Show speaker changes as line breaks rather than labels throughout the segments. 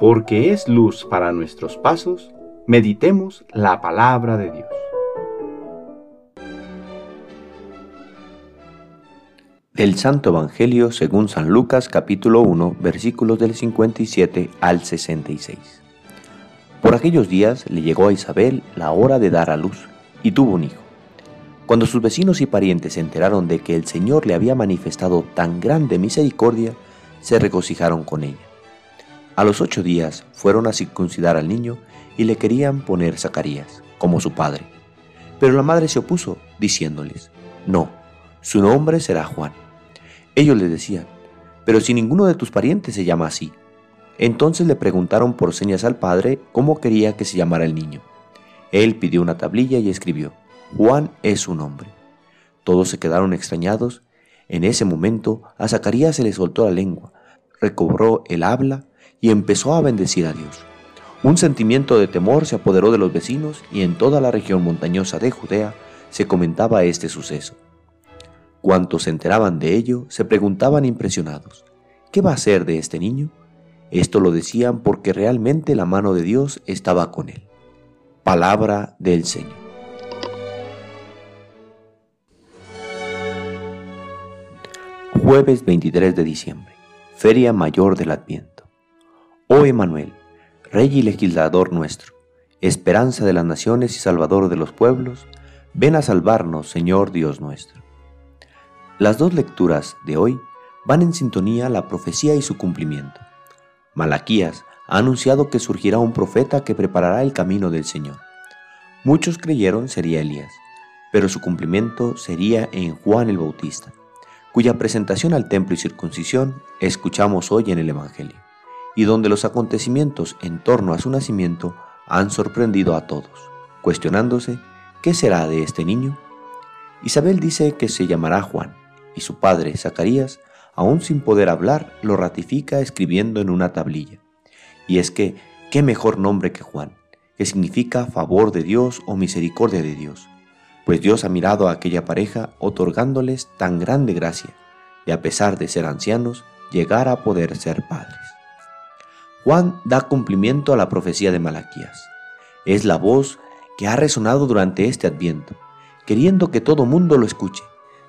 porque es luz para nuestros pasos, meditemos la palabra de Dios.
Del Santo Evangelio según San Lucas capítulo 1 versículos del 57 al 66. Por aquellos días le llegó a Isabel la hora de dar a luz y tuvo un hijo. Cuando sus vecinos y parientes se enteraron de que el Señor le había manifestado tan grande misericordia, se regocijaron con ella. A los ocho días fueron a circuncidar al niño y le querían poner Zacarías, como su padre. Pero la madre se opuso, diciéndoles, no, su nombre será Juan. Ellos le decían, pero si ninguno de tus parientes se llama así. Entonces le preguntaron por señas al padre cómo quería que se llamara el niño. Él pidió una tablilla y escribió, Juan es su nombre. Todos se quedaron extrañados. En ese momento a Zacarías se le soltó la lengua, recobró el habla y empezó a bendecir a Dios. Un sentimiento de temor se apoderó de los vecinos y en toda la región montañosa de Judea se comentaba este suceso. Cuantos se enteraban de ello se preguntaban impresionados, ¿qué va a ser de este niño? Esto lo decían porque realmente la mano de Dios estaba con él. Palabra del Señor. Jueves 23 de diciembre, Feria Mayor del Adviento. Oh Emanuel, Rey y legislador nuestro, esperanza de las naciones y salvador de los pueblos, ven a salvarnos, Señor Dios nuestro. Las dos lecturas de hoy van en sintonía la profecía y su cumplimiento. Malaquías ha anunciado que surgirá un profeta que preparará el camino del Señor. Muchos creyeron sería Elías, pero su cumplimiento sería en Juan el Bautista, cuya presentación al templo y circuncisión escuchamos hoy en el Evangelio y donde los acontecimientos en torno a su nacimiento han sorprendido a todos, cuestionándose qué será de este niño. Isabel dice que se llamará Juan, y su padre, Zacarías, aún sin poder hablar, lo ratifica escribiendo en una tablilla. Y es que, ¿qué mejor nombre que Juan, que significa favor de Dios o misericordia de Dios? Pues Dios ha mirado a aquella pareja otorgándoles tan grande gracia, y a pesar de ser ancianos, llegar a poder ser padres. Juan da cumplimiento a la profecía de Malaquías. Es la voz que ha resonado durante este adviento, queriendo que todo mundo lo escuche,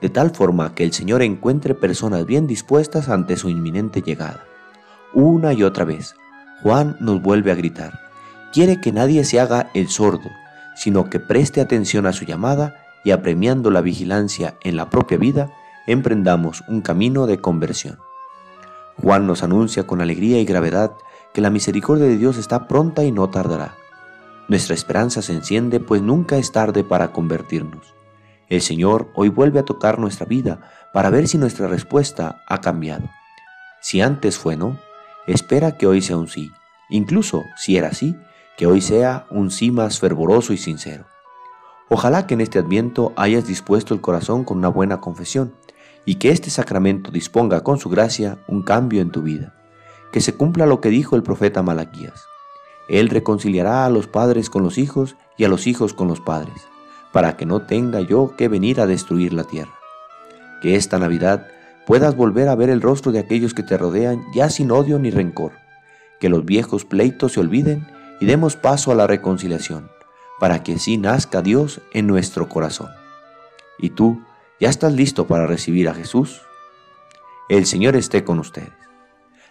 de tal forma que el Señor encuentre personas bien dispuestas ante su inminente llegada. Una y otra vez, Juan nos vuelve a gritar, quiere que nadie se haga el sordo, sino que preste atención a su llamada y apremiando la vigilancia en la propia vida, emprendamos un camino de conversión. Juan nos anuncia con alegría y gravedad que la misericordia de Dios está pronta y no tardará. Nuestra esperanza se enciende, pues nunca es tarde para convertirnos. El Señor hoy vuelve a tocar nuestra vida para ver si nuestra respuesta ha cambiado. Si antes fue no, espera que hoy sea un sí. Incluso si era sí, que hoy sea un sí más fervoroso y sincero. Ojalá que en este adviento hayas dispuesto el corazón con una buena confesión y que este sacramento disponga con su gracia un cambio en tu vida que se cumpla lo que dijo el profeta Malaquías. Él reconciliará a los padres con los hijos y a los hijos con los padres, para que no tenga yo que venir a destruir la tierra. Que esta Navidad puedas volver a ver el rostro de aquellos que te rodean ya sin odio ni rencor. Que los viejos pleitos se olviden y demos paso a la reconciliación, para que así nazca Dios en nuestro corazón. ¿Y tú ya estás listo para recibir a Jesús? El Señor esté con ustedes.